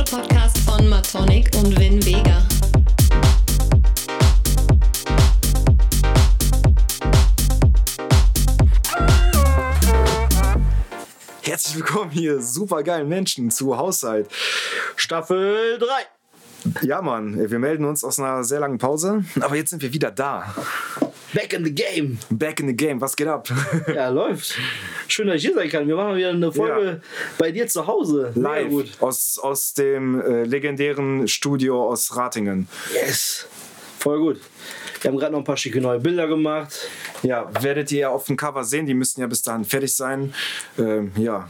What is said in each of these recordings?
musikalische Podcast von Matonic und Vin Vega. Herzlich willkommen hier, super geilen Menschen zu Haushalt. Staffel 3. Ja, Mann, wir melden uns aus einer sehr langen Pause, aber jetzt sind wir wieder da. Back in the game. Back in the game, was geht ab? Ja, läuft. Schön, dass ich hier sein kann. Wir machen wieder eine Folge Ja. bei dir zu Hause. Live gut. aus, aus dem äh, legendären Studio aus Ratingen. Yes. Voll gut. Wir haben gerade noch ein paar schicke neue Bilder gemacht. Ja, werdet ihr ja auf dem Cover sehen, die müssten ja bis dahin fertig sein. Ähm, ja,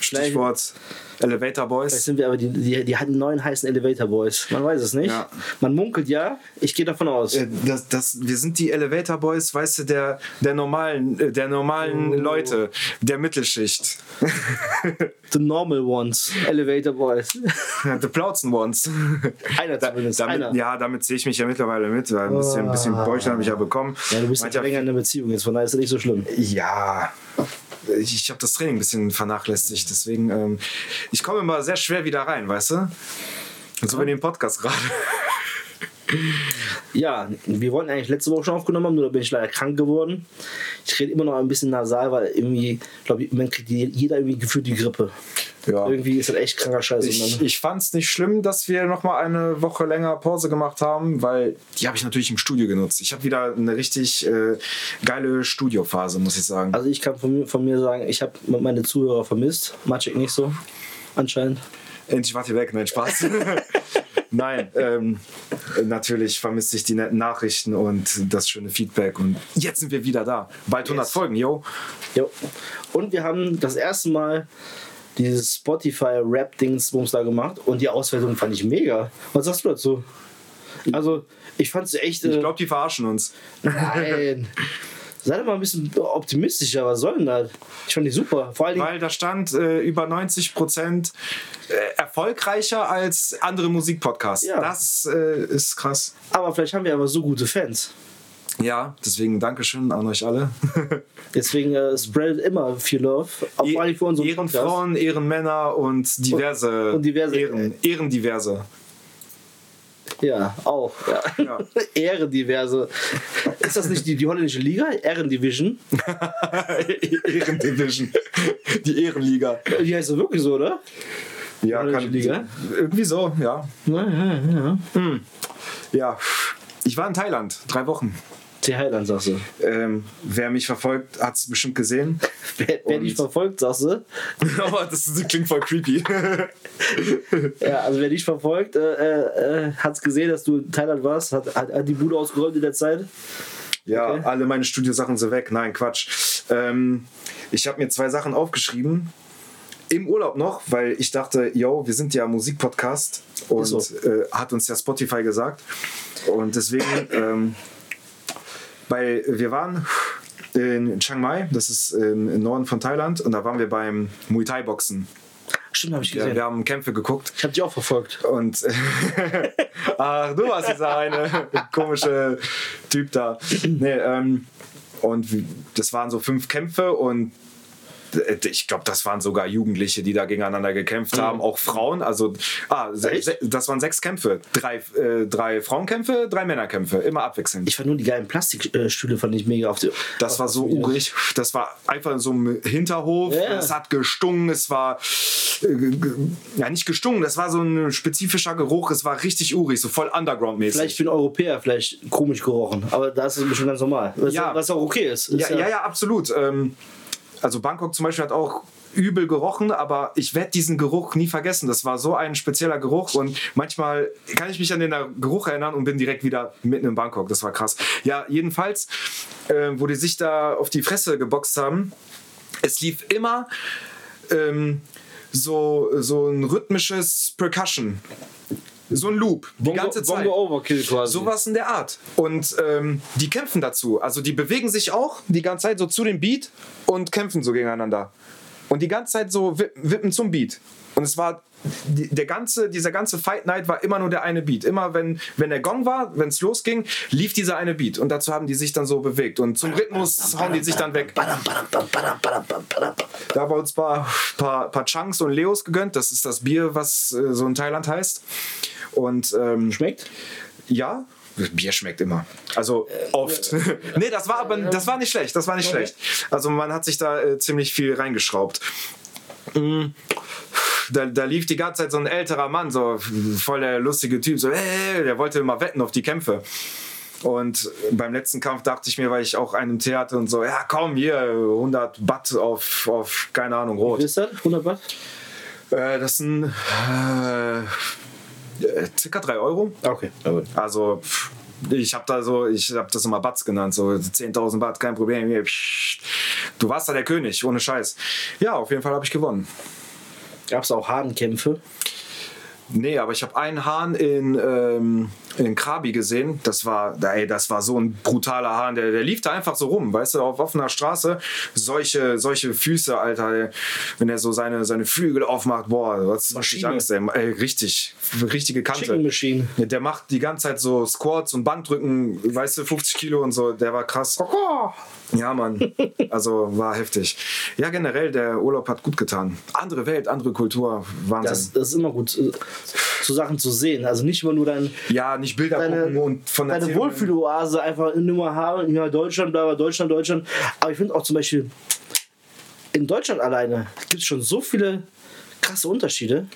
Stichwort Elevator Vielleicht Boys. sind wir aber die, die, die hatten neuen heißen Elevator Boys. Man weiß es nicht. Ja. Man munkelt ja. Ich gehe davon aus. Äh, Das, das, wir sind die Elevator Boys, weißt du, der, der normalen, äh, der normalen Oh. Leute, der Mittelschicht. The normal ones. Elevator Boys. The Plautzen Ones. Einer zumindest. damit, einer. ja, damit sehe ich mich ja mittlerweile mit. weil Ein bisschen, ein bisschen Bäuchchen habe ich ja bekommen. Ja, du bist ja länger in einer Beziehung jetzt, von daher ist das nicht so schlimm. Ja, ich, ich habe das Training ein bisschen vernachlässigt. Deswegen, ähm, ich komme immer sehr schwer wieder rein, weißt du? Und so wie den Podcast gerade. Ja, wir wollten eigentlich letzte Woche schon aufgenommen haben, nur da bin ich leider krank geworden. Ich rede immer noch ein bisschen nasal, weil irgendwie, ich glaube, man kriegt jeder irgendwie gefühlt die Grippe. Ja. Irgendwie ist das echt kranker Scheiß. Ich, ich fand es nicht schlimm, dass wir noch mal eine Woche länger Pause gemacht haben, weil die habe ich natürlich im Studio genutzt. Ich habe wieder eine richtig äh, geile Studiophase, muss ich sagen. Also ich kann von mir, von mir sagen, ich habe meine Zuhörer vermisst. Matschik nicht so, anscheinend. Endlich wart ihr weg, nein, Spaß. Nein, ähm, natürlich vermisse ich die netten Nachrichten und das schöne Feedback. Und jetzt sind wir wieder da. Bald 100 Yes. Folgen, yo. Jo. Und wir haben das erste Mal dieses Spotify-Rap-Dings da gemacht und die Auswertung fand ich mega. Was sagst du dazu? Also, ich fand sie echt. Ich Äh, glaube, die verarschen uns. nein. Sei doch mal ein bisschen optimistischer. Was soll denn das? Ich fand die super. Vor allen Dingen. Weil da stand äh, über 90 Prozent äh, erfolgreicher als andere Musikpodcasts. Ja. Das äh, ist krass. Aber vielleicht haben wir aber so gute Fans. Ja, deswegen Dankeschön an euch alle. Deswegen äh, spreadet immer viel Love. Auch vor allem für unseren Podcast. Ehrenfrauen, Ehrenmänner und diverse, Und- und diverse- Ehren, Ehrendiverse. Ja, auch. Ja. Ja. Ehrendiverse. Ist das nicht die, die holländische Liga? Ehrendivision? Ehrendivision. Die Ehrenliga. Die heißt doch wirklich so, oder? Ja, holländische Liga? Irgendwie so, ja. Ja, ja, ja. Ja, ich war in Thailand, drei Wochen. Die Highland, sagst du. Ähm, wer mich verfolgt, hat es bestimmt gesehen. Wer, wer dich verfolgt, sagst du? Aber das, das klingt voll creepy. Ja, also wer dich verfolgt, äh, äh, hat es gesehen, dass du in Thailand warst, hat, hat, hat die Bude ausgeräumt in der Zeit. Ja, Okay. alle meine Studiosachen sind weg. Nein, Quatsch. Ähm, ich habe mir zwei Sachen aufgeschrieben. Im Urlaub noch, weil ich dachte, yo, wir sind ja Musikpodcast und so. äh, hat uns ja Spotify gesagt. Und deswegen, ähm, bei, wir waren in Chiang Mai, das ist im Norden von Thailand, und da waren wir beim Muay Thai Boxen. Stimmt, habe ich Ja, gesehen. wir haben Kämpfe geguckt. Ich habe dich auch verfolgt. Und ach, du warst dieser eine komische Typ da. Nee, ähm, und das waren so fünf Kämpfe und ich glaube, das waren sogar Jugendliche, die da gegeneinander gekämpft haben, auch Frauen. Also, ah, Echt? das waren sechs Kämpfe. Drei, äh, drei Frauenkämpfe, drei Männerkämpfe, immer abwechselnd. Ich fand nur die geilen Plastikstühle, fand ich mega auf die. Das war so auf die Videos. urig. Das war einfach in so einem Hinterhof. Ja. Es hat gestunken. Es war äh, ja nicht gestunken. Das war so ein spezifischer Geruch. Es war richtig urig, so voll Underground-mäßig. Vielleicht für einen Europäer vielleicht komisch gerochen, aber da ist es bestimmt ganz normal. Was, Ja. was auch okay ist. ist Ja, ja, ja, absolut. Ähm, also Bangkok zum Beispiel hat auch übel gerochen, aber ich werde diesen Geruch nie vergessen. Das war so ein spezieller Geruch und manchmal kann ich mich an den Geruch erinnern und bin direkt wieder mitten in Bangkok. Das war krass. Ja, jedenfalls, äh, wo die sich da auf die Fresse geboxt haben, es lief immer ähm, so, so ein rhythmisches Percussion. So ein Loop, die Bongo, ganze Zeit. Bongo Overkill quasi. Sowas in der Art. Und ähm, die kämpfen dazu. Also die bewegen sich auch die ganze Zeit so zu dem Beat und kämpfen so gegeneinander. und die ganze Zeit so wippen, zum Beat. Und es war der ganze, dieser ganze Fight Night war immer nur der eine Beat. Immer wenn, wenn der Gong war, wenn es losging, lief dieser eine Beat. Und dazu haben die sich dann so bewegt. Und zum Rhythmus hauen die sich dann weg. Da haben wir uns ein paar, paar, paar Chunks und Leos gegönnt. Das ist das Bier, was äh, so in Thailand heißt. Und ähm, Schmeckt? ja, Bier schmeckt immer. Also oft. nee, das war aber das war nicht schlecht. Das war nicht schlecht. Also man hat sich da äh, ziemlich viel reingeschraubt. Mm. Da, da lief die ganze Zeit so ein älterer Mann, so voll der lustige Typ, so, hey, der wollte immer wetten auf die Kämpfe. Und beim letzten Kampf dachte ich mir, weil ich auch einen Theater und so, ja komm, hier 100 Baht auf, auf keine Ahnung, Wie rot. ist das? 100 Watt? Äh, das sind äh, äh, circa 3 Euro. Okay. Also ich habe da so, ich habe das immer Batz genannt, so 10.000 Baht, kein Problem. Du warst da der König, ohne Scheiß. Ja, auf jeden Fall habe ich gewonnen. Gab es auch Hahnkämpfe? Nee, aber ich habe einen Hahn in, ähm, in Krabi gesehen. Das war, ey, das war so ein brutaler Hahn. Der, der lief da einfach so rum, weißt du, auf offener Straße. Solche, solche Füße, Alter. Wenn er so seine, seine Flügel aufmacht, boah, was Maschine. Angst, ey. ey. Richtig, richtige Kante. Chicken Machine. Der macht die ganze Zeit so Squats und Bankdrücken, weißt du, 50 Kilo und so. Der war krass. Ja, Mann. Also war heftig. Ja, generell, der Urlaub hat gut getan. Andere Welt, andere Kultur. Wahnsinn. Das, das ist immer gut, so Sachen zu sehen. Also nicht immer nur dein, ja, nicht Bilder deine, gucken und von deine Erzählungen. Wohlfühloase einfach nur haben, ja, Deutschland, bla, bla, Deutschland, Deutschland. Aber ich finde auch zum Beispiel, in Deutschland alleine gibt es schon so viele krasse Unterschiede.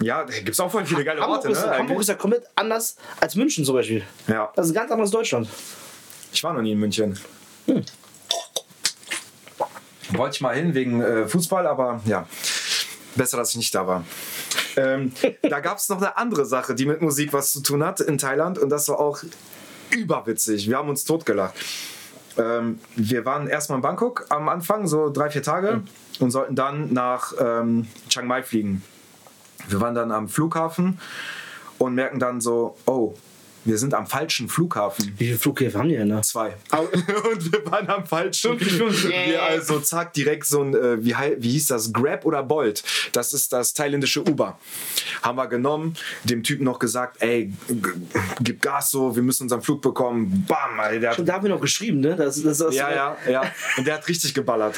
Ja, da gibt es auch voll viele geile Hamburg, Orte, ist, ne? Hamburg eigentlich. ist ja komplett anders als München zum Beispiel. Ja, Das ist ein ganz anderes Deutschland. ich war noch nie in München. Wollte ich mal hin wegen äh, Fußball, aber ja, besser, dass ich nicht da war. Ähm, da gab es noch eine andere Sache, die mit Musik was zu tun hat in Thailand und das war auch überwitzig. Wir haben uns totgelacht. Ähm, wir waren erstmal in Bangkok am Anfang, so drei, vier Tage und sollten dann nach ähm, Chiang Mai fliegen. Wir waren dann am Flughafen und merken dann so, oh, wir sind am falschen Flughafen. Wie viele Flughäfen haben die denn da? Zwei. Und wir waren am falschen. wir also zack, direkt so ein, äh, wie, wie hieß das, Grab oder Bolt. Das ist das thailändische Uber. Haben wir genommen, dem Typen noch gesagt, ey, gib Gas so, wir müssen unseren Flug bekommen. Bam, Alter, der hat Und da haben wir noch geschrieben, ne? Das, das, das, ja, ja, ja. Und der hat richtig geballert.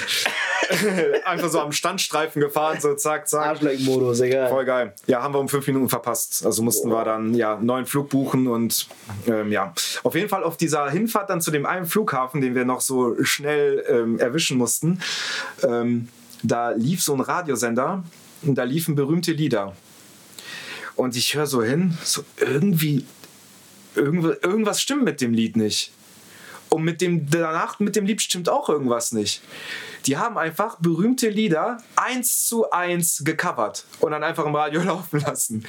Einfach so am Standstreifen gefahren, so zack, zack. Arschlecken-Modus, egal. Voll geil. Ja, haben wir um fünf Minuten verpasst. Also mussten wir dann ja neuen Flug buchen und ähm, ja. Auf jeden Fall auf dieser Hinfahrt dann zu dem einen Flughafen, den wir noch so schnell ähm, erwischen mussten, ähm, da lief so ein Radiosender und da liefen berühmte Lieder. Und ich höre so hin, so irgendwie, irgendwas, irgendwas stimmt mit dem Lied nicht. Und mit dem danach mit dem Lied stimmt auch irgendwas nicht. Die haben einfach berühmte Lieder eins zu eins gecovert und dann einfach im Radio laufen lassen.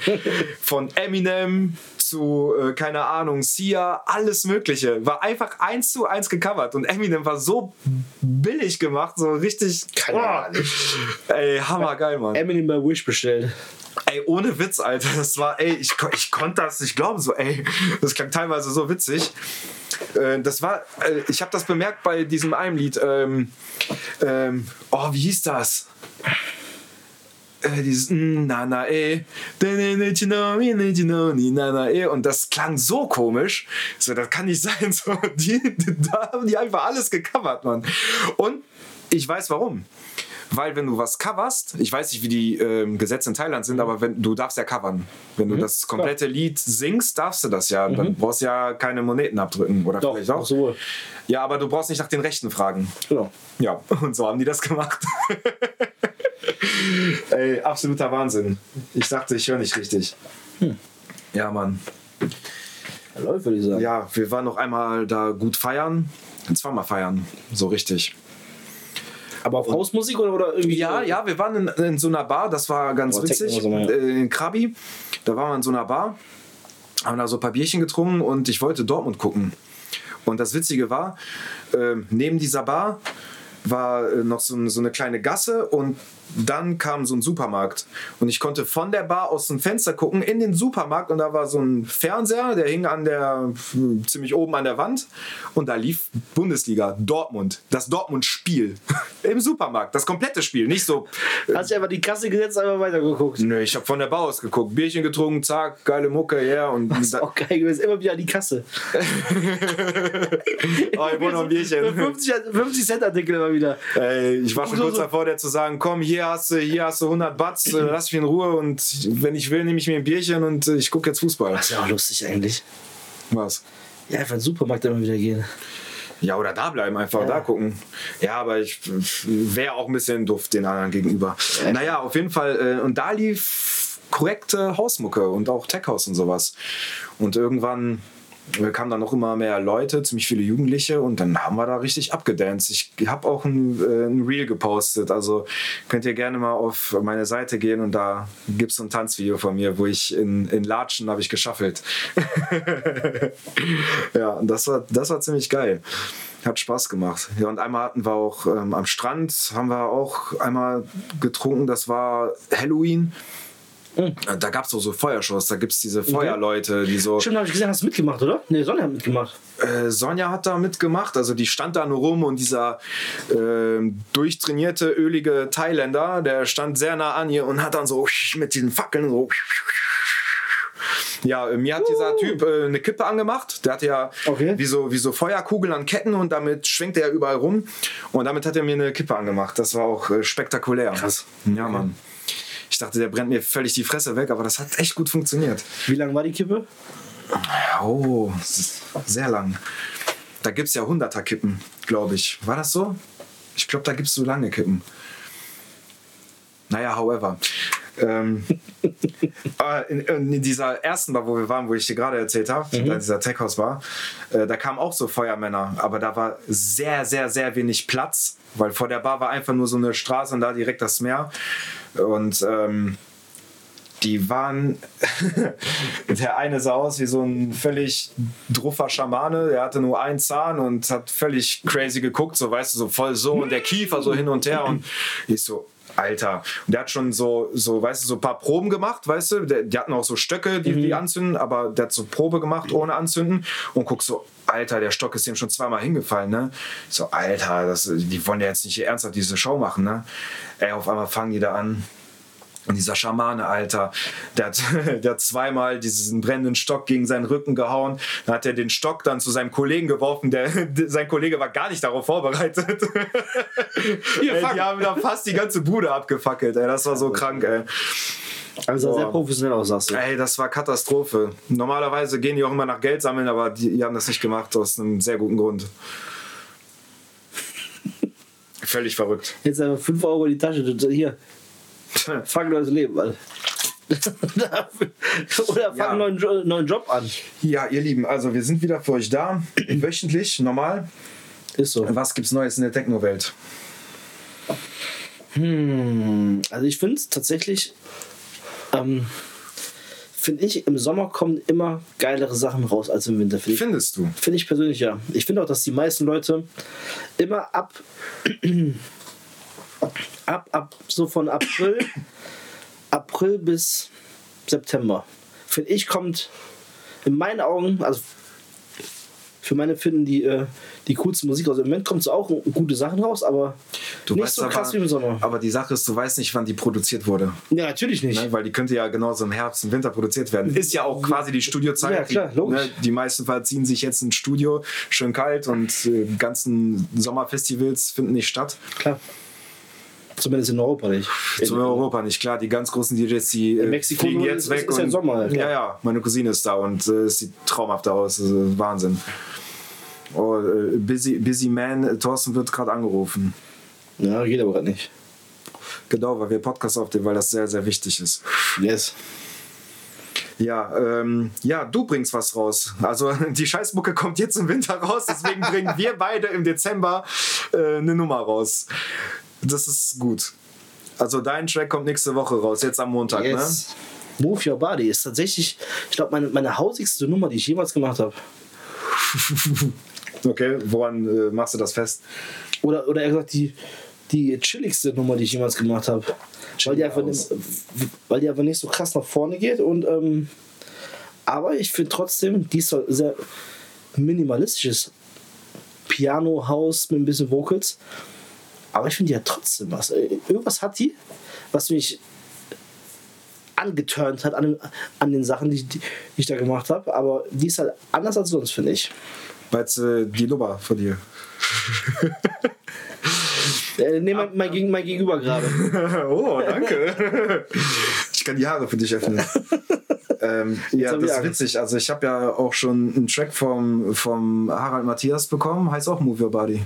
Von Eminem zu, äh, keine Ahnung, Sia, alles Mögliche. War einfach eins zu eins gecovert. Und Eminem war so billig gemacht, so richtig. Kann nicht. Ey, hammergeil, Mann. Eminem bei Wish bestellt. Ey, ohne Witz, Alter. Das war, ey, ich, ich konnte das nicht glauben. So, ey, das klang teilweise so witzig. Äh, das war, äh, ich habe das bemerkt bei diesem einen Lied. Ähm, ähm, oh, wie hieß das? Äh, dieses mm, na na eh eh und das klang so komisch so das kann nicht sein so die, da haben die einfach alles gecovert Mann und ich weiß warum weil wenn du was coverst, ich weiß nicht, wie die ähm, Gesetze in Thailand sind, aber wenn du darfst ja covern. Wenn du das komplette Lied singst, darfst du das ja. Dann brauchst du ja keine Moneten abdrücken oder Doch, vielleicht auch. so. Ja, aber du brauchst nicht nach den Rechten fragen. Genau. Ja, und so haben die das gemacht. Ey, absoluter Wahnsinn. Ich dachte, ich höre nicht richtig. Ja, Mann. Ja, läuft, würde ich sagen. Ja, wir waren noch einmal da gut feiern. Zweimal feiern, so richtig. Aber auf Hausmusik oder, oder irgendwie? Ja, ja, wir waren in, in so einer Bar, das war ganz Oh, witzig. so, ja. äh, in Krabi, da waren wir in so einer Bar, haben da so ein paar Bierchen getrunken und ich wollte Dortmund gucken. Und das Witzige war, ähm, neben dieser Bar war äh, noch so, so eine kleine Gasse und dann kam so ein Supermarkt. Und ich konnte von der Bar aus dem Fenster gucken in den Supermarkt und da war so ein Fernseher, der hing an der, ziemlich oben an der Wand und da lief Bundesliga, Dortmund, das Dortmund-Spiel im Supermarkt, das komplette Spiel, nicht so Hast du einfach die Kasse gesetzt, einfach weitergeguckt. Nö, ich habe von der Bar aus geguckt. Bierchen getrunken, zack, geile Mucke, ja. Und Das ist auch geil gewesen. Immer wieder an die Kasse. oh, ich wollte noch ein Bierchen. 50, 50 Cent Artikel immer wieder. Ey, ich war schon kurz davor, der zu sagen, komm, hier hast du, hier hast du 100 Batz, äh, lass mich in Ruhe und wenn ich will, nehme ich mir ein Bierchen und äh, ich gucke jetzt Fußball. Das ist ja auch lustig eigentlich. Was? Ja, einfach in den Supermarkt immer wieder gehen. Ja, oder da bleiben, einfach da gucken. Ja, aber ich wäre auch ein bisschen duft den anderen gegenüber. Naja, auf jeden Fall. Äh, und da lief korrekte Hausmucke und auch Tech House und sowas. Und irgendwann kamen dann noch immer mehr Leute, ziemlich viele Jugendliche und dann haben wir da richtig abgedanced. Ich habe auch ein, äh, ein Reel gepostet, also könnt ihr gerne mal auf meine Seite gehen und da gibt es ein Tanzvideo von mir, wo ich in, in Latschen habe ich geschaffelt. ja, das war, das war ziemlich geil. Hat Spaß gemacht. Ja, und einmal hatten wir auch ähm, am Strand, haben wir auch einmal getrunken, das war Halloween. Äh, Da gab es so, so Feuershows, da gibt es diese Feuerleute, die so. Stimmt, habe ich gesehen, hast du mitgemacht, oder? Nee, Sonja hat mitgemacht. Äh, Sonja hat da mitgemacht, also die stand da nur rum und dieser ähm, durchtrainierte, ölige Thailänder, der stand sehr nah an ihr und hat dann so mit diesen Fackeln so. Ja, äh, mir hat dieser Typ äh, eine Kippe angemacht. Der hatte ja Okay. wie, so, wie so Feuerkugeln an Ketten und damit schwenkt er überall rum. Und damit hat er mir eine Kippe angemacht. Das war auch äh, spektakulär. Krass. Ja, Mann. Ich dachte, der brennt mir völlig die Fresse weg, aber das hat echt gut funktioniert. Wie lang war die Kippe? Oh, sehr lang. Da gibt es ja 100er Kippen, glaube ich. War das so? Ich glaube, da gibt es so lange Kippen. Naja, however. Ähm, äh, in, in dieser ersten Bar, wo wir waren, wo ich dir gerade erzählt habe, Mhm. da dieser Tech-House war, äh, da kamen auch so Feuermänner, aber da war sehr, sehr, sehr wenig Platz, weil vor der Bar war einfach nur so eine Straße und da direkt das Meer. Und ähm, die waren. der eine sah aus wie so ein völlig druffer Schamane. Der hatte nur einen Zahn und hat völlig crazy geguckt, so weißt du, so voll so und der Kiefer so hin und her. Und ich so, Alter. Und der hat schon so, so, weißt du, so ein paar Proben gemacht, weißt du. Der, die hatten auch so Stöcke, die, die anzünden, aber der hat so Probe gemacht ohne anzünden und guck so, Alter, der Stock ist dem schon zweimal hingefallen, ne? So, Alter, das, die wollen ja jetzt nicht hier ernsthaft diese Show machen, ne? Ey, auf einmal fangen die da an. Und dieser Schamane, Alter, der hat, der hat zweimal diesen brennenden Stock gegen seinen Rücken gehauen. Dann hat er den Stock dann zu seinem Kollegen geworfen. Der, sein Kollege war gar nicht darauf vorbereitet. ey, die haben da fast die ganze Bude abgefackelt. Ey. Das war so krank, ey. Also sehr professionell aus, sagst du. Ey, das war Katastrophe. Normalerweise gehen die auch immer nach Geld sammeln, aber die, die haben das nicht gemacht aus einem sehr guten Grund. Völlig verrückt. Jetzt einfach 5 Euro in die Tasche. Hier, fang neues Leben an. Oder fang Ja. einen neuen, Jo- neuen Job an. Ja, ihr Lieben, also wir sind wieder für euch da. Wöchentlich, normal. Ist so. Was gibt's Neues in der Techno-Welt? Hm, also ich finde es tatsächlich, ähm, finde ich, im Sommer kommen immer geilere Sachen raus als im Winter. Finde ich, Findest du? find ich persönlich ja. Ich finde auch, dass die meisten Leute immer ab, ab, ab so von April, April bis September, finde ich, kommt in meinen Augen, also für meine Finden die, äh, die coolste Musik aus. Im Moment kommt so auch gute Sachen raus, aber nicht so krass aber, wie im Sommer. Aber die Sache ist, du weißt nicht, wann die produziert wurde. Ja, natürlich nicht. Ne? Weil die könnte ja genauso im Herbst, im Winter produziert werden. Ist ja auch quasi die Studiozeit. Ja, klar, logisch. Ne? Die meisten verziehen sich jetzt ein Studio, schön kalt und äh, die ganzen Sommerfestivals finden nicht statt. Klar. Zumindest in Europa nicht. Zu Europa nicht, klar. Die ganz großen DJs, die äh, Mexiko fliegen ist- jetzt ist- weg. ist ja und, Sommer, klar. ja, ja, meine Cousine ist da und äh, es sieht traumhaft aus. Wahnsinn. Oh, äh, busy, busy Man, Thorsten wird gerade angerufen. Ja, geht aber gerade nicht. Genau, weil wir Podcast aufnehmen, weil das sehr, sehr wichtig ist. Yes. Ja, ähm, ja, du bringst was raus. Also die Scheißmucke kommt jetzt im Winter raus, deswegen bringen wir beide im Dezember äh, eine Nummer raus. Das ist gut. Also dein Track kommt nächste Woche raus, jetzt am Montag, Yes. Move Your Body ist tatsächlich, ich glaube, meine, meine hausigste Nummer, die ich jemals gemacht habe. Okay, woran äh, machst du das fest? Oder, oder eher gesagt, die, die chilligste Nummer, die ich jemals gemacht habe. Weil die, einfach weil die einfach nicht so krass nach vorne geht. Und, ähm, aber ich finde trotzdem, die ist sehr minimalistisches Piano-Haus mit ein bisschen Vocals. Aber ich finde, hat trotzdem was. Äh, Irgendwas hat die, was mich angeturnt hat an den, an den Sachen, die, die ich da gemacht habe. Aber die ist halt anders als sonst, finde ich. Weil äh, die Nummer von dir. Äh, nee, mein, mein, Gegen- mein Gegenüber gerade. oh, danke. ich kann die Haare für dich öffnen. ähm, ja, das ist witzig. Also ich habe ja auch schon einen Track vom, vom Harald Matthias bekommen. Heißt auch Move Your Body.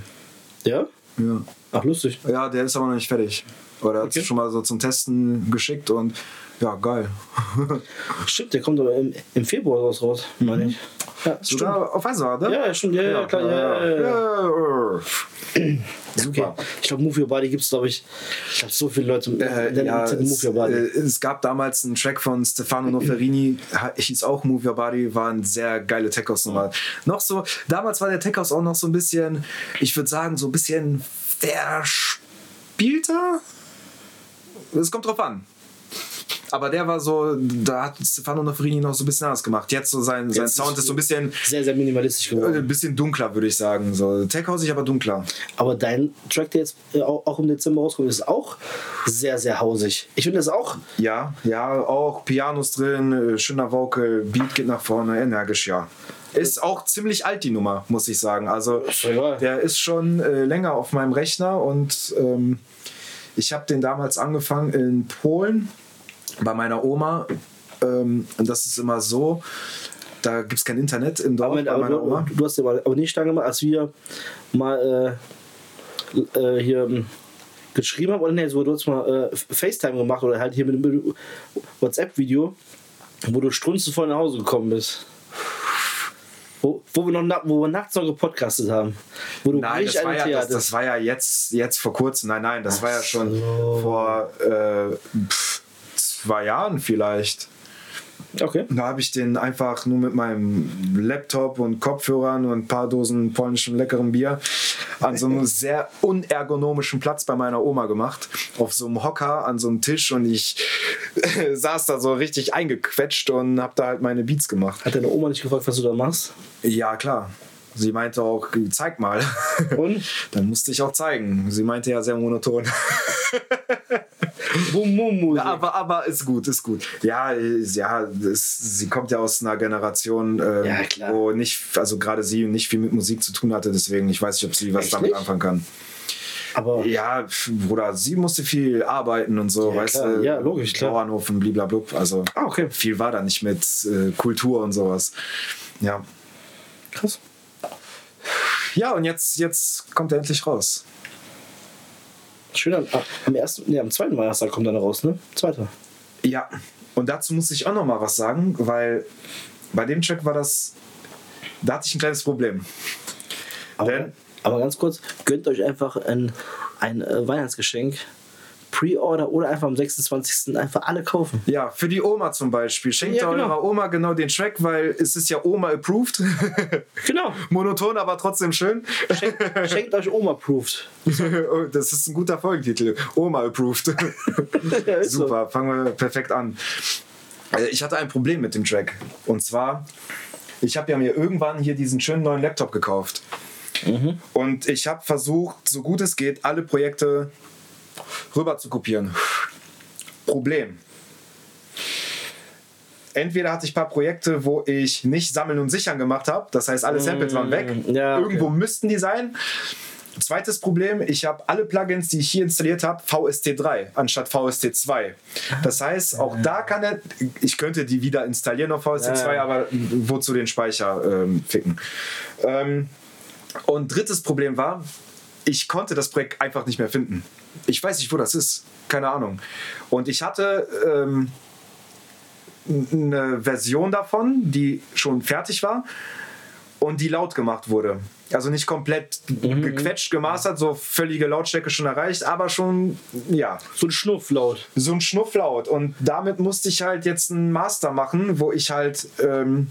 Ja? Ja. Ach, lustig. Ja, der ist aber noch nicht fertig. Oder hat Okay. es schon mal so zum Testen geschickt und ja, geil. Stimmt, der kommt aber im, im Februar raus, raus meine ich. Ja, stimmt. Sogar auf Wasser, ne? Ja, ja, stimmt, ja, ja, klar, ja, ja, ja. Okay. Super. Ich glaube, Move Your Body gibt es, glaube ich, ich glaube, so viele Leute Äh, nennen ja, den es, Move Your Body. äh, es gab damals einen Track von Stefano Noferini, hieß auch Move Your Body, war eine sehr geile Tech-House-Nummer. Noch so, damals war der Tech-House auch noch so ein bisschen, ich würde sagen, so ein bisschen verspielter. Es kommt drauf an. Aber der war so, da hat Stefano Noferini noch so ein bisschen anders gemacht. Jetzt so sein, sein Jetzt Sound ist- so ein bisschen, Sehr, sehr minimalistisch äh, geworden. ein bisschen dunkler, würde ich sagen. So, Tech-Hausig, aber dunkler. Aber dein Track, der jetzt äh, auch, im Dezember rauskommt, ist auch sehr, sehr hausig. Ich finde das auch. Ja, ja, auch Pianos drin, äh, schöner Vocal, Beat geht nach vorne, energisch, ja. Ist auch ziemlich alt, die Nummer, muss ich sagen. Also, der ist schon äh, länger auf meinem Rechner und ähm, ich habe den damals angefangen in Polen bei meiner Oma. Ähm, und das ist immer so, da gibt es kein Internet im Dorf Moment, bei aber meiner du, Oma. du hast ja mal aber nicht lange mal, als wir mal äh, äh, hier ähm, geschrieben haben, oder nee, so, du hast mal äh, FaceTime gemacht oder halt hier mit einem WhatsApp-Video, wo du strunzenvoll nach Hause gekommen bist. Wo, wo, wir noch, wo wir nachts noch gepodcastet haben. Wo du Nein, das war, ja, das, das war ja jetzt, jetzt vor kurzem. Nein, nein, das war ja schon so. vor äh, zwei Jahren vielleicht. Okay. Da habe ich den einfach nur mit meinem Laptop und Kopfhörern und ein paar Dosen polnischem leckerem Bier an so einem sehr unergonomischen Platz bei meiner Oma gemacht. Auf so einem Hocker an so einem Tisch und ich saß da so richtig eingequetscht und habe da halt meine Beats gemacht. Hat deine Oma nicht gefragt, was du da machst? Ja, klar. Sie meinte auch, zeig mal. Und? Dann musste ich auch zeigen. Sie meinte ja sehr monoton. Bum, bum, Musik. Ja, aber, aber ist gut, ist gut. Ja, ja das, sie kommt ja aus einer Generation, ähm, Ja, wo nicht, also gerade sie nicht viel mit Musik zu tun hatte, deswegen ich weiß nicht, ob sie was Echt damit nicht? anfangen kann. aber Ja, Bruder, sie musste viel arbeiten und so, Ja, weißt klar. du? Ja, logisch, klar. Bauernhof und bliblablub. Also Ah, okay. viel war da nicht mit äh, Kultur und sowas. Ja. krass. Ja, und jetzt, jetzt kommt er endlich raus. Schön, am, am, ersten, nee, am zweiten Weihnachtstag kommt dann raus, ne? Zweiter. Ja, und dazu muss ich auch noch mal was sagen, weil bei dem Track war das, da hatte ich ein kleines Problem. Aber, Denn- aber ganz kurz, gönnt euch einfach ein, ein äh, Weihnachtsgeschenk. Pre-Order oder einfach am 26. einfach alle kaufen. Ja, für die Oma zum Beispiel. Schenkt Ja, genau. eurer Oma genau den Track, weil es ist ja Oma approved. Genau. Monoton, aber trotzdem schön. Schenkt, schenkt euch Oma-Proofed. Oh, das ist ein guter Folgentitel. Oma approved. Ja, ist so. Super, fangen wir perfekt an. Äh, Ich hatte ein Problem mit dem Track. Und zwar, ich habe ja mir irgendwann hier diesen schönen neuen Laptop gekauft. Mhm. Und ich habe versucht, so gut es geht, alle Projekte rüber zu kopieren. Problem. Entweder hatte ich ein paar Projekte, wo ich nicht sammeln und sichern gemacht habe. Das heißt, alle Samples waren weg. Mm, ja, okay. Irgendwo müssten die sein. Zweites Problem, ich habe alle Plugins, die ich hier installiert habe, VST3 anstatt VST2. Das heißt, auch da kann er, ich könnte die wieder installieren auf VST2, Ja. aber wozu den Speicher ähm, ficken. Ähm, und drittes Problem war, ich konnte das Projekt einfach nicht mehr finden. Ich weiß nicht, wo das ist. Keine Ahnung. Und ich hatte ähm, eine Version davon, die schon fertig war und die laut gemacht wurde. Also nicht komplett gequetscht, gemastert, so völlige Lautstärke schon erreicht, aber schon, ja, So ein Schnufflaut. so ein Schnufflaut. Und damit musste ich halt jetzt einen Master machen, wo ich halt ähm,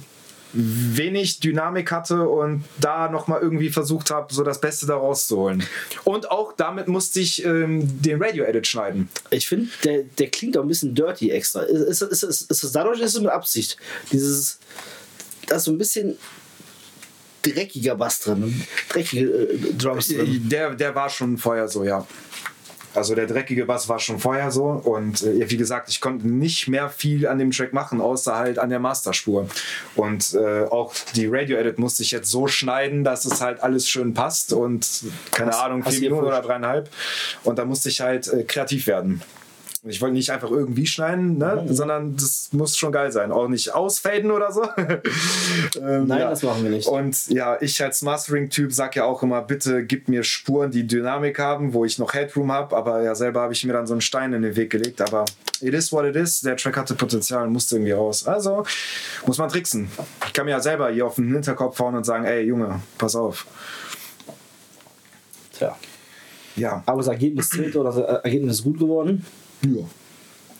wenig Dynamik hatte und da nochmal irgendwie versucht habe, so das Beste daraus zu holen. Und auch damit musste ich ähm, den Radio-Edit schneiden. Ich finde, der, der klingt auch ein bisschen dirty extra. Ist, ist, ist, ist, dadurch ist es mit Absicht? Dieses, da ist so ein bisschen dreckiger Bass drin, dreckige äh, Drums drin. Der, der war schon vorher so, ja. Also der dreckige Bass war schon vorher so und äh, wie gesagt, ich konnte nicht mehr viel an dem Track machen, außer halt an der Masterspur. Und äh, auch die Radio-Edit musste ich jetzt so schneiden, dass es halt alles schön passt und keine Hast- Ahnung, vier Minuten oder dreieinhalb. Und da musste ich halt äh, kreativ werden. Ich wollte nicht einfach irgendwie schneiden, ne? Mhm. sondern das muss schon geil sein. Auch nicht ausfaden oder so. ähm, Nein, das machen wir nicht. Und ja, ich als Mastering-Typ sag ja auch immer, bitte gib mir Spuren, die Dynamik haben, wo ich noch Headroom habe. Aber ja, selber habe ich mir dann so einen Stein in den Weg gelegt. Aber it is what it is. Der Track hatte Potenzial und musste irgendwie raus. Also muss man tricksen. Ich kann mir ja selber hier auf den Hinterkopf hauen und sagen, ey Junge, pass auf. Tja. Ja. Aber das Ergebnis zählt oder das Ergebnis ist gut geworden. Ja.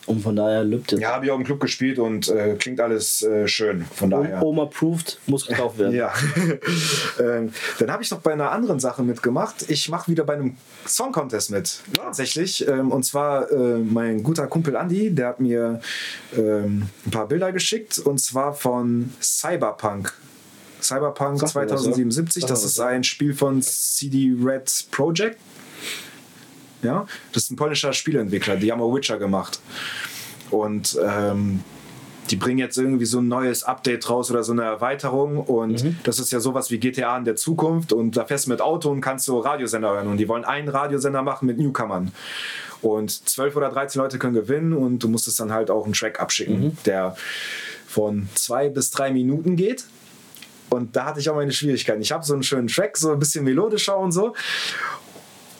Und von daher lübt jetzt. Ja, habe ich auch im Club gespielt und äh, klingt alles äh, schön. Von daher. Oma approved, muss gekauft werden. Ja. ähm, dann habe ich noch bei einer anderen Sache mitgemacht. Ich mache wieder bei einem Song Contest mit. Tatsächlich. Ähm, und zwar äh, mein guter Kumpel Andy, der hat mir ähm, ein paar Bilder geschickt. Und zwar von Cyberpunk. Cyberpunk Sag mir das, ja. 2077. Das ist ja. ein Spiel von CD Red Project. Ja, das ist ein polnischer Spieleentwickler. Die haben auch Witcher gemacht. Und ähm, die bringen jetzt irgendwie so ein neues Update raus oder so eine Erweiterung. Und das ist ja sowas wie GTA in der Zukunft. Und da fährst du mit Auto und kannst so Radiosender hören. Und die wollen einen Radiosender machen mit Newcomern. Und 12 oder 13 Leute können gewinnen. Und du musst es dann halt auch einen Track abschicken, der von zwei bis drei Minuten geht. Und da hatte ich auch meine Schwierigkeiten. Ich habe so einen schönen Track, so ein bisschen melodischer und so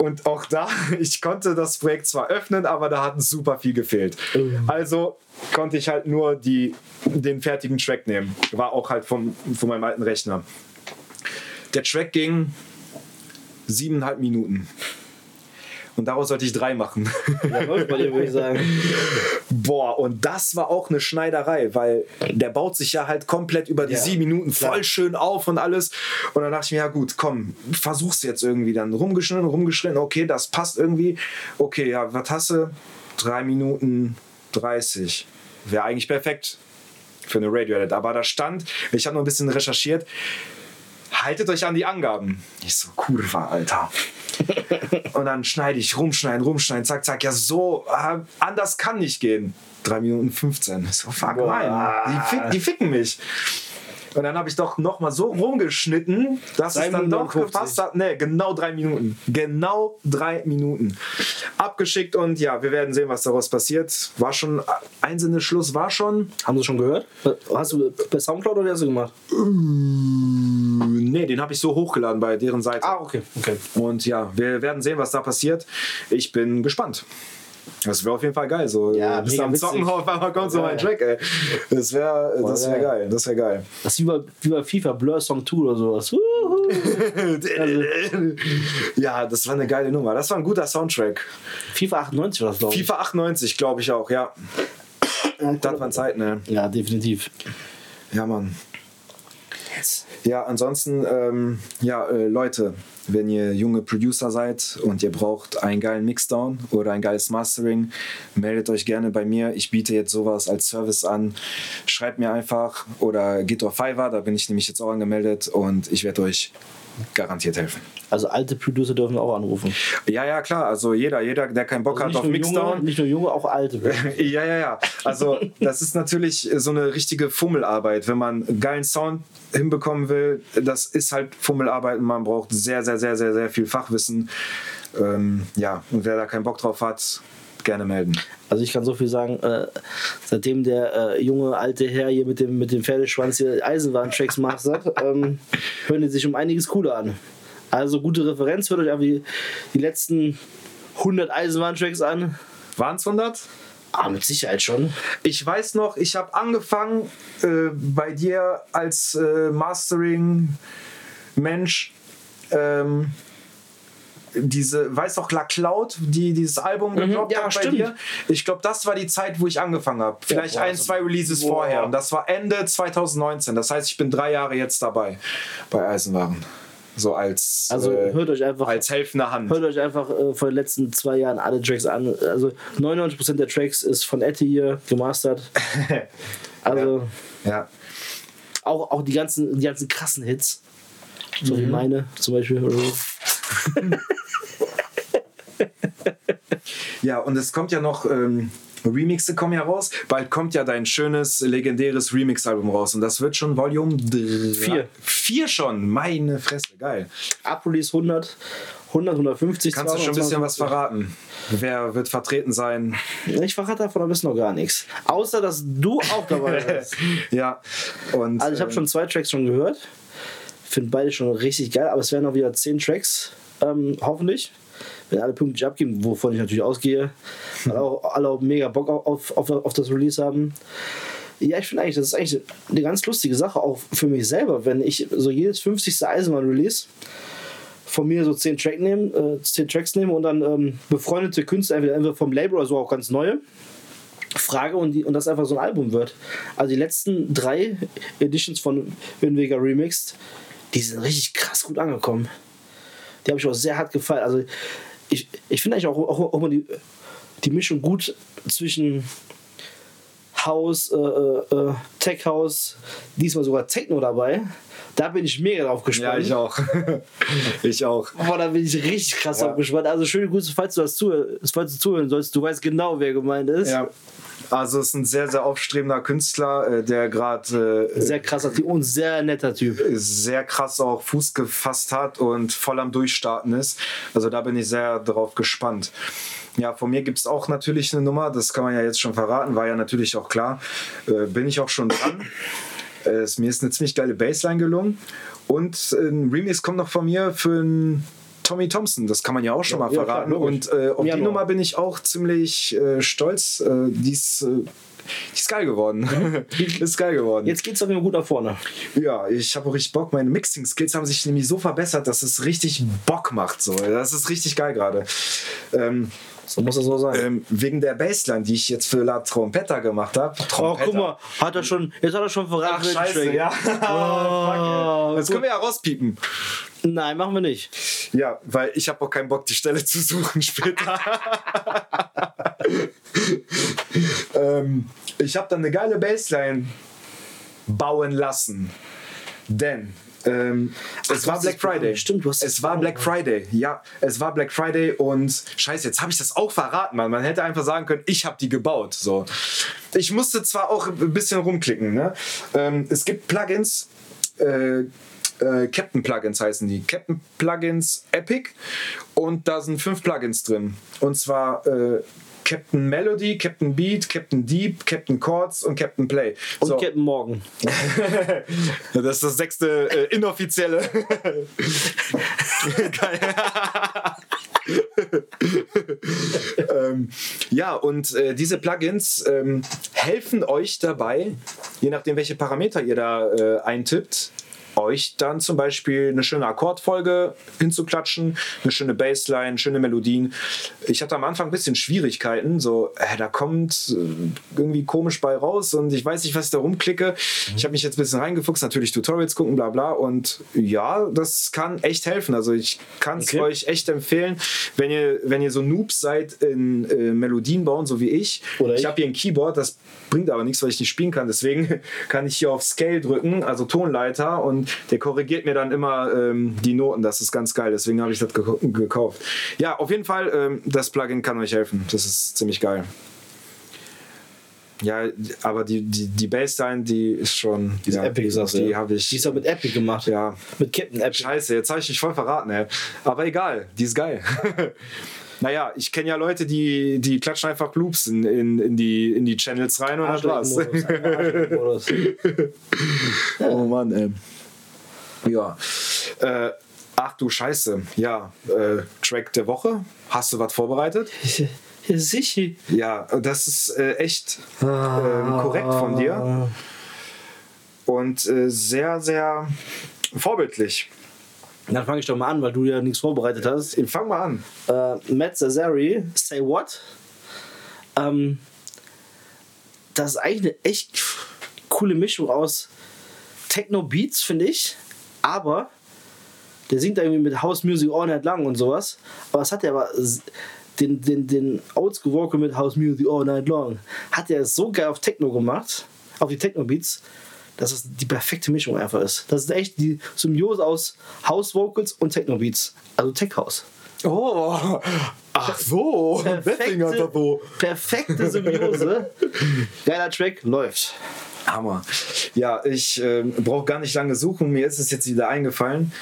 und auch da, ich konnte das Projekt zwar öffnen, aber da hat super viel gefehlt. Also konnte ich halt nur die, den fertigen Track nehmen. War auch halt vom, von meinem alten Rechner. Der Track ging siebeneinhalb Minuten. Und daraus sollte ich drei machen. Ja, bei dir, würde ich sagen. Boah, und das war auch eine Schneiderei, weil der baut sich ja halt komplett über die Ja, sieben Minuten voll klar. schön auf und alles. Und dann dachte ich mir, ja gut, komm, versuch's jetzt irgendwie. Dann rumgeschnitten, rumgeschnitten, okay, das passt irgendwie. Okay, ja, was hast du? Drei Minuten 30. Wäre eigentlich perfekt für eine Radio-Edit. Aber da stand, ich habe noch ein bisschen recherchiert, haltet euch an die Angaben. Ich so, Kurva, Alter. Und dann schneide ich, rumschneiden, rumschneiden, zack, zack. Ja, so, äh, anders kann nicht gehen. 3 Minuten 15. Ich so, fuck, Boah. nein. Die, fick, die ficken mich. Und dann habe ich doch noch mal so rumgeschnitten, dass Drei es dann Minuten doch 50. gepasst hat. Nee, genau drei Minuten. Genau drei Minuten. Abgeschickt und ja, wir werden sehen, was daraus passiert. War schon, ein Sinnesschluss war schon. Haben Sie schon gehört? Hast du per Soundcloud oder wie hast du gemacht? Nee, den habe ich so hochgeladen bei deren Seite. Ah, okay. okay. Und ja, wir werden sehen, was da passiert. Ich bin gespannt. Das wäre auf jeden Fall geil. So, Ja, bis mega am Zocken auf einmal kommt so mein. Track, ey. Das wäre das wär geil. Das wäre geil. Das ist wie bei, wie bei FIFA, Blur Song 2 oder sowas. Wuhu. ja, das war eine geile Nummer. Das war ein guter Soundtrack. FIFA 98 war das, glaube ich. FIFA 98, glaube ich auch, ja. Das waren Zeiten, ne? Ja, definitiv. Ja, Mann. Ja, ansonsten, ähm, ja, äh, Leute, wenn ihr junge Producer seid und ihr braucht einen geilen Mixdown oder ein geiles Mastering, meldet euch gerne bei mir. Ich biete jetzt sowas als Service an. Schreibt mir einfach oder geht auf Fiverr, da bin ich nämlich jetzt auch angemeldet und ich werde euch garantiert helfen. Also alte Producer dürfen auch anrufen. Ja, ja, klar. Also jeder, jeder, der keinen Bock Also hat auf Mixdown. junge, nicht nur junge, auch alte. Ja, ja, ja. Also das ist natürlich so eine richtige Fummelarbeit. Wenn man geilen Sound hinbekommen will, das ist halt Fummelarbeit und man braucht sehr, sehr, sehr, sehr, sehr viel Fachwissen. Ähm, ja, und wer da keinen Bock drauf hat, gerne melden. Also ich kann so viel sagen, äh, seitdem der äh, junge alte Herr hier mit dem, mit dem Pferdeschwanz hier Eisenbahntracks mastert, ähm, hören die sich um einiges cooler an. Also gute Referenz, hört euch einfach die, die letzten 100 Eisenbahntracks an. Waren es 100? Ah, mit Sicherheit schon. Ich weiß noch, ich habe angefangen äh, bei dir als äh, Mastering-Mensch. Ähm, diese, weißt doch, La Cloud, die dieses Album gedroppt Mhm. ja, hat bei stimmt. dir. Ich glaube, das war die Zeit, wo ich angefangen habe. Vielleicht boah, ein, also- zwei Releases boah. vorher. Und das war Ende 2019. Das heißt, ich bin drei Jahre jetzt dabei bei Eisenwaren. So als, Also äh, hört euch einfach als helfende Hand. Hört euch einfach äh, von den letzten zwei Jahren alle Tracks an. Also 99% der Tracks ist von Etty hier gemastert. Also Ja. auch, auch die ganzen, die ganzen krassen Hits. So wie meine zum Beispiel. Ja, und es kommt ja noch, ähm, Remixe kommen ja raus. Bald kommt ja dein schönes, legendäres Remix-Album raus. Und das wird schon Volume 3. Vier. Vier schon, meine Fresse, geil. Up-Release 100, 100, 150. Kannst du schon ein 200, bisschen was 250. verraten? Wer wird vertreten sein? Ich verrate davon ein bisschen noch gar nichts. Außer, dass du auch dabei bist. Ja, und. Also ich habe ähm, schon zwei Tracks schon gehört. Finde beide schon richtig geil, aber es werden noch wieder zehn Tracks, ähm, hoffentlich. Wenn alle pünktlich abgeben, wovon ich natürlich ausgehe. Weil auch alle auch mega Bock auf, auf, auf das Release haben. Ja, ich finde eigentlich, das ist eigentlich eine ganz lustige Sache, auch für mich selber, wenn ich so jedes 50. Eisenbahn-Release von mir so 10, Track nehmen, äh, 10 Tracks nehme und dann ähm, befreundete Künstler, entweder, entweder vom Label oder so auch ganz neue, frage und, die, und das einfach so ein Album wird. Also die letzten drei Editions von Winweger Remixed, die sind richtig krass gut angekommen. Die habe ich auch sehr hart gefallen. Also ich, ich finde eigentlich auch, auch, auch mal die, die Mischung gut zwischen House, äh, äh, äh, Tech House, diesmal sogar Techno dabei. Da bin ich mega drauf gespannt. Ja, ich auch. ich auch. Boah, da bin ich richtig krass Ja. drauf gespannt. Also schöne Grüße, falls du das zuhörst, falls du zuhören sollst. Du weißt genau, wer gemeint ist. Ja. Also es ist ein sehr, sehr aufstrebender Künstler, äh, der gerade äh, Sehr krasser Typ und sehr netter Typ. sehr krass auch Fuß gefasst hat und voll am Durchstarten ist. Also da bin ich sehr drauf gespannt. Ja, von mir gibt es auch natürlich eine Nummer, das kann man ja jetzt schon verraten, war ja natürlich auch klar. Äh, bin ich auch schon dran. Äh, es, mir ist eine ziemlich geile Bassline gelungen. Und ein Remix kommt noch von mir für einen Tommy Thompson, das kann man ja auch schon Ja, mal ja, klar, verraten. logisch. und äh, auf Im die. Nummer bin ich auch ziemlich äh, stolz. Äh, die, ist, äh, die ist geil geworden. die ist geil geworden. Jetzt geht's auf jeden Fall gut nach vorne. Ja, ich habe auch richtig Bock. Meine Mixing-Skills haben sich nämlich so verbessert, dass es richtig Bock macht. So. Das ist richtig geil gerade. Ähm, So muss das so sein. ähm, wegen der Bassline, die ich jetzt für La Trompetta gemacht habe. oh, guck mal, hat er schon, jetzt hat er schon verraten. Ach, scheiße, ja. Oh, Das können wir ja rauspiepen. Nein, machen wir nicht. Ja, weil ich habe auch keinen Bock, die Stelle zu suchen später. ähm, ich habe dann eine geile Bassline bauen lassen. Denn ähm, es war Black. Friday. Stimmt, du hast es es war Black Friday. Ja, es war Black Friday und scheiße, jetzt habe ich das auch verraten, Mann. Man hätte einfach sagen können, ich habe die gebaut. So. Ich musste zwar auch ein bisschen rumklicken. Ne? Ähm, es gibt Plugins, äh, äh, Captain Plugins heißen die. Captain Plugins Epic und da sind fünf Plugins drin. Und zwar äh, Captain Melody, Captain Beat, Captain Deep, Captain Chords und Captain Play. Und So. Captain Morgan. Das ist das sechste äh, inoffizielle. Geil. ähm, ja, und äh, diese Plugins ähm, helfen euch dabei, je nachdem, welche Parameter ihr da äh, eintippt, euch dann zum Beispiel eine schöne Akkordfolge hinzuklatschen, eine schöne Bassline, schöne Melodien. Ich hatte am Anfang ein bisschen Schwierigkeiten, so, äh, da kommt äh, irgendwie komisch bei raus und ich weiß nicht, was ich da rumklicke. Ich habe mich jetzt ein bisschen reingefuchst, natürlich Tutorials gucken, bla bla. Und ja, das kann echt helfen. Also ich kann es Okay. euch echt empfehlen, wenn ihr, wenn ihr so Noobs seid in äh, Melodien bauen, so wie ich. Oder ich ich. habe hier ein Keyboard, das bringt aber nichts, weil ich nicht spielen kann. Deswegen kann ich hier auf Scale drücken, also Tonleiter, und der korrigiert mir dann immer ähm, die Noten. Das ist ganz geil. Deswegen habe ich das gek gekauft. Ja, auf jeden Fall, ähm, das Plugin kann euch helfen. Das ist ziemlich geil. Ja, aber die, die, die Bassline, die ist schon. Die ist ja, Epic, sagst. Die ja. habe ich. Die ist auch mit Epic gemacht. ja, Mit Captain Epic. Scheiße, jetzt habe ich mich voll verraten, ey. Aber egal, die ist geil. naja, ich kenne ja Leute, die, die klatschen einfach Loops in, in, in, die, in die Channels rein und das war's. Oh Mann, ey. Ja. Äh, ach du Scheiße. Ja, äh, Track der Woche. Hast du was vorbereitet? Ja, sicher. Ja, das ist äh, echt ähm, korrekt von dir. Und äh, sehr, sehr vorbildlich. Dann fange ich doch mal an, weil du ja nichts vorbereitet hast. Fang mal an. Äh, Matt Zazari, Say What? Ähm, das ist eigentlich eine echt coole Mischung aus Techno-Beats, finde ich. Aber der singt irgendwie mit House Music all night lang und sowas. Aber es hat er aber den, den, den Oldschool Vocal mit House Music all night long. Hat er so geil auf Techno gemacht, auf die Techno-Beats, dass es die perfekte Mischung einfach ist. Das ist echt die Symbiose aus House Vocals und Techno-Beats. Also Tech House. Oh, ach so. Er so. perfekte Symbiose. Geiler Track, läuft. Hammer. Ja, ich ähm, brauche gar nicht lange suchen. Mir ist es jetzt wieder eingefallen.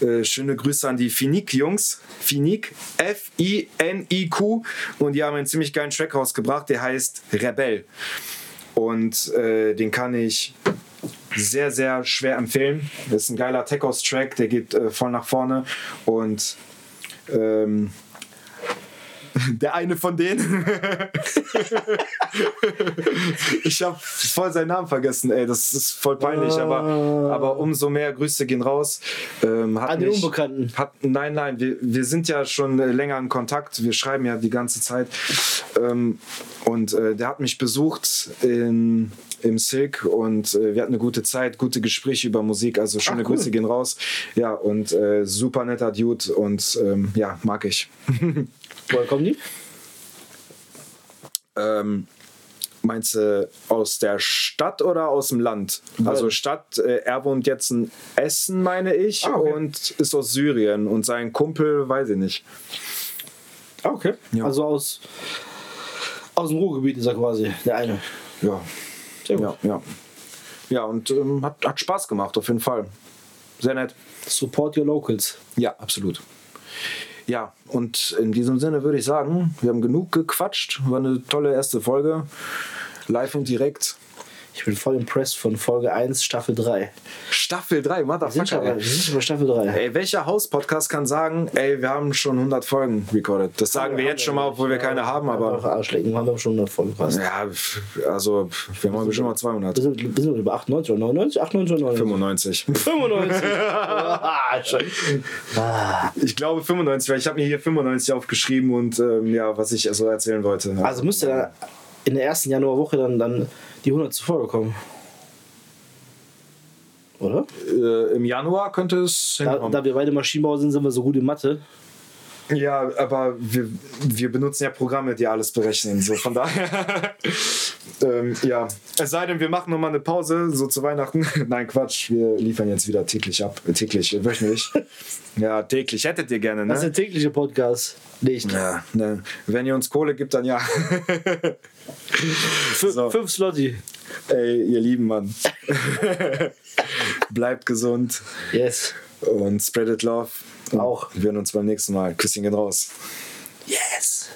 Äh, schöne Grüße an die Finik-Jungs. Finik, F-I-N-I-Q. Und die haben einen ziemlich geilen Track rausgebracht, der heißt Rebell. Und äh, den kann ich sehr, sehr schwer empfehlen. Das ist ein geiler Tech-House-Track, der geht äh, voll nach vorne. Und ähm, der eine von denen. ich habe voll seinen Namen vergessen, ey. Das ist voll peinlich, aber, aber umso mehr Grüße gehen raus. Ähm, An den mich- Unbekannten. Hat, nein, nein, wir, wir sind ja schon länger in Kontakt. Wir schreiben ja die ganze Zeit. Ähm, und äh, der hat mich besucht in, im Silk und äh, wir hatten eine gute Zeit, gute Gespräche über Musik. Also schöne Ach, cool. Grüße gehen raus. Ja, und äh, super netter Dude und ähm, ja, mag ich. Woher kommen die? Ähm, meinst du aus der Stadt oder aus dem Land? Also Stadt, äh, er wohnt jetzt in Essen, meine ich, Ah, okay. und ist aus Syrien. Und sein Kumpel, weiß ich nicht. Ah, okay. Ja. Also aus, aus dem Ruhrgebiet ist er quasi, der eine. Ja, Sehr gut. ja, ja. Ja, und ähm, hat, hat Spaß gemacht, auf jeden Fall. Sehr nett. Support your locals. Ja, absolut. Ja, und in diesem Sinne würde ich sagen, wir haben genug gequatscht. War eine tolle erste Folge. Live und direkt. Ich bin voll impressed von Folge 1, Staffel 3. Staffel 3, Wir sind schon Motherfucker. wir sind schon bei Staffel 3. Ey, welcher Haus-Podcast kann sagen, ey, wir haben schon 100 Folgen recorded? Das sagen wir jetzt schon mal, obwohl wir keine haben, aber. Arschlecken, haben wir schon 100 voll gepasst. Ja, also, wir haben bestimmt mal Wir 200. sind, wir sind über 98 oder 99? 98 oder 95. 99? 95. ah, scheiße. ah. Ich glaube 95, weil ich habe mir hier 95 aufgeschrieben und ähm, ja, was ich so erzählen wollte. Also müsste dann in der ersten Januarwoche dann, dann die 100 Folge kommen. Oder? äh, Im Januar könnte es Da, da wir beide Maschinenbauer sind, sind wir so gut in Mathe. Ja, aber wir, wir benutzen ja Programme, die alles berechnen. So von daher. ähm, ja. Es sei denn, wir machen nochmal eine Pause, so zu Weihnachten. Nein, Quatsch. Wir liefern jetzt wieder täglich ab. Äh, täglich, äh, wöchentlich. ja, täglich. Hättet ihr gerne, Das ist ne? der tägliche Podcast. Nicht. Ja, ne. Wenn ihr uns Kohle gibt, dann ja. Fünf, So. fünf Slotti. Ey, ihr lieben Mann. Bleibt gesund Yes. und spreadet love. Und Auch. Wir hören uns beim nächsten Mal. Küsschen gehen raus. Yes.